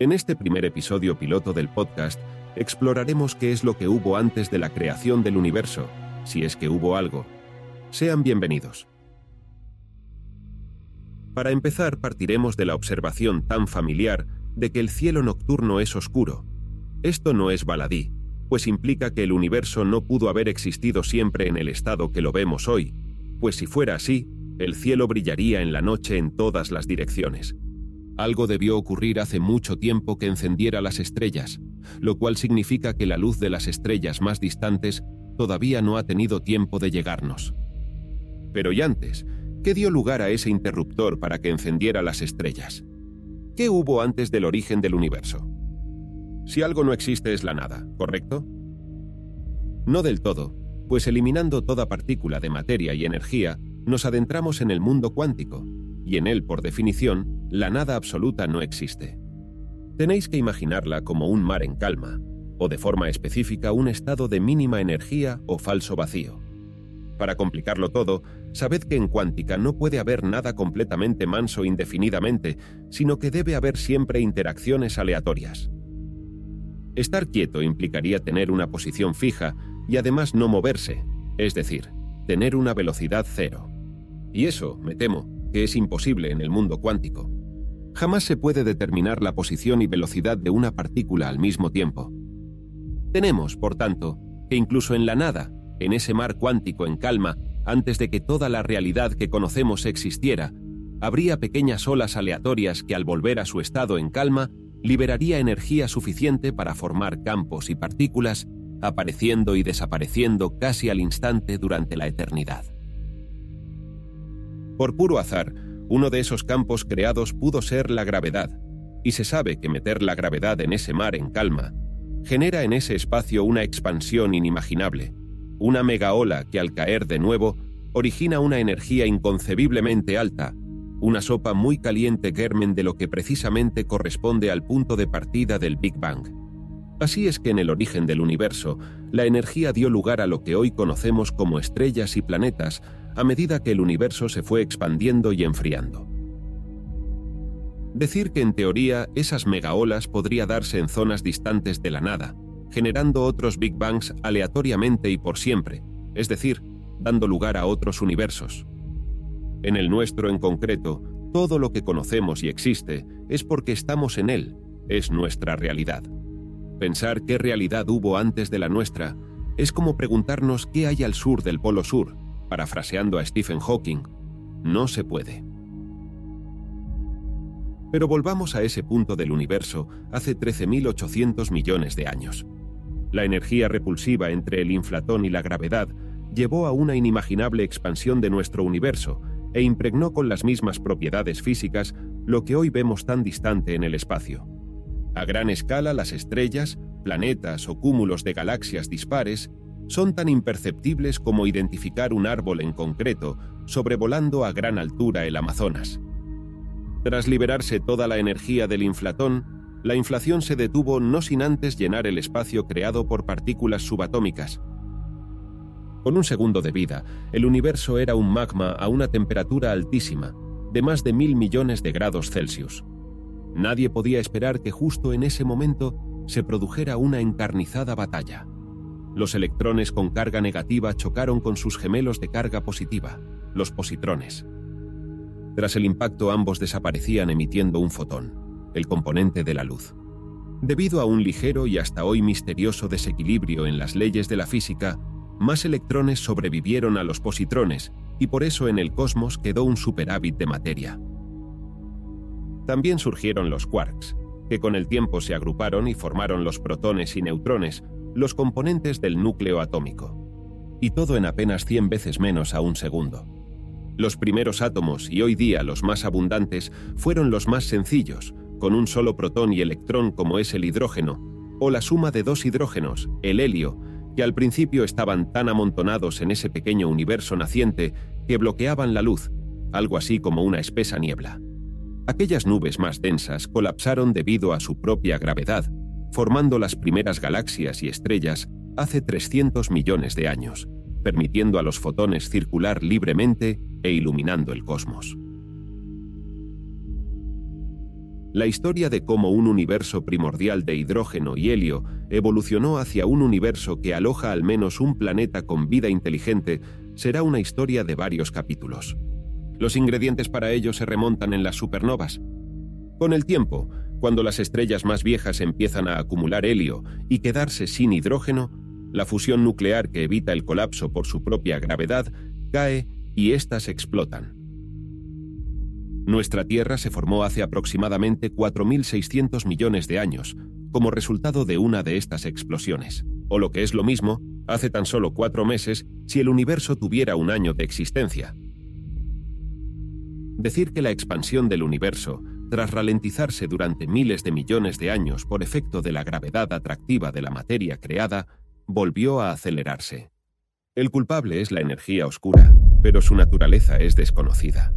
En este primer episodio piloto del podcast, exploraremos qué es lo que hubo antes de la creación del universo, si es que hubo algo. Sean bienvenidos. Para empezar, partiremos de la observación tan familiar de que el cielo nocturno es oscuro. Esto no es baladí, pues implica que el universo no pudo haber existido siempre en el estado que lo vemos hoy, pues si fuera así, el cielo brillaría en la noche en todas las direcciones. Algo debió ocurrir hace mucho tiempo que encendiera las estrellas, lo cual significa que la luz de las estrellas más distantes todavía no ha tenido tiempo de llegarnos. Pero y antes, ¿qué dio lugar a ese interruptor para que encendiera las estrellas? ¿Qué hubo antes del origen del universo? Si algo no existe es la nada, ¿correcto? No del todo, pues eliminando toda partícula de materia y energía, nos adentramos en el mundo cuántico, y en él, por definición, la nada absoluta no existe. Tenéis que imaginarla como un mar en calma, o de forma específica un estado de mínima energía o falso vacío. Para complicarlo todo, sabed que en cuántica no puede haber nada completamente manso indefinidamente, sino que debe haber siempre interacciones aleatorias. Estar quieto implicaría tener una posición fija y además no moverse, es decir, tener una velocidad cero. Y eso, me temo, que es imposible en el mundo cuántico. Jamás se puede determinar la posición y velocidad de una partícula al mismo tiempo. Tenemos, por tanto, que incluso en la nada, en ese mar cuántico en calma, antes de que toda la realidad que conocemos existiera, habría pequeñas olas aleatorias que al volver a su estado en calma liberaría energía suficiente para formar campos y partículas, apareciendo y desapareciendo casi al instante durante la eternidad. Por puro azar, uno de esos campos creados pudo ser la gravedad, y se sabe que meter la gravedad en ese mar en calma genera en ese espacio una expansión inimaginable, una megaola que al caer de nuevo origina una energía inconcebiblemente alta, una sopa muy caliente germen de lo que precisamente corresponde al punto de partida del Big Bang. Así es que en el origen del universo, la energía dio lugar a lo que hoy conocemos como estrellas y planetas a medida que el universo se fue expandiendo y enfriando. Decir que en teoría esas megaolas podría darse en zonas distantes de la nada, generando otros Big Bangs aleatoriamente y por siempre, es decir, dando lugar a otros universos, en el nuestro en concreto, todo lo que conocemos y existe es porque estamos en él, es nuestra realidad. Pensar qué realidad hubo antes de la nuestra es como preguntarnos qué hay al sur del Polo Sur, parafraseando a Stephen Hawking. No se puede. Pero volvamos a ese punto del universo hace 13.800 millones de años. La energía repulsiva entre el inflatón y la gravedad llevó a una inimaginable expansión de nuestro universo e impregnó con las mismas propiedades físicas lo que hoy vemos tan distante en el espacio. A gran escala las estrellas, planetas o cúmulos de galaxias dispares son tan imperceptibles como identificar un árbol en concreto sobrevolando a gran altura el Amazonas. Tras liberarse toda la energía del inflatón, la inflación se detuvo no sin antes llenar el espacio creado por partículas subatómicas, con un segundo de vida, el universo era un magma a una temperatura altísima, de más de mil millones de grados Celsius. Nadie podía esperar que justo en ese momento se produjera una encarnizada batalla. Los electrones con carga negativa chocaron con sus gemelos de carga positiva, los positrones. Tras el impacto ambos desaparecían emitiendo un fotón, el componente de la luz. Debido a un ligero y hasta hoy misterioso desequilibrio en las leyes de la física, más electrones sobrevivieron a los positrones y por eso en el cosmos quedó un superávit de materia. También surgieron los quarks, que con el tiempo se agruparon y formaron los protones y neutrones, los componentes del núcleo atómico. Y todo en apenas 100 veces menos a un segundo. Los primeros átomos y hoy día los más abundantes fueron los más sencillos, con un solo protón y electrón como es el hidrógeno, o la suma de dos hidrógenos, el helio, que al principio estaban tan amontonados en ese pequeño universo naciente que bloqueaban la luz, algo así como una espesa niebla. Aquellas nubes más densas colapsaron debido a su propia gravedad, formando las primeras galaxias y estrellas hace 300 millones de años, permitiendo a los fotones circular libremente e iluminando el cosmos. La historia de cómo un universo primordial de hidrógeno y helio evolucionó hacia un universo que aloja al menos un planeta con vida inteligente será una historia de varios capítulos. Los ingredientes para ello se remontan en las supernovas. Con el tiempo, cuando las estrellas más viejas empiezan a acumular helio y quedarse sin hidrógeno, la fusión nuclear que evita el colapso por su propia gravedad cae y éstas explotan. Nuestra Tierra se formó hace aproximadamente 4.600 millones de años, como resultado de una de estas explosiones. O lo que es lo mismo, hace tan solo cuatro meses si el universo tuviera un año de existencia. Decir que la expansión del universo, tras ralentizarse durante miles de millones de años por efecto de la gravedad atractiva de la materia creada, volvió a acelerarse. El culpable es la energía oscura, pero su naturaleza es desconocida.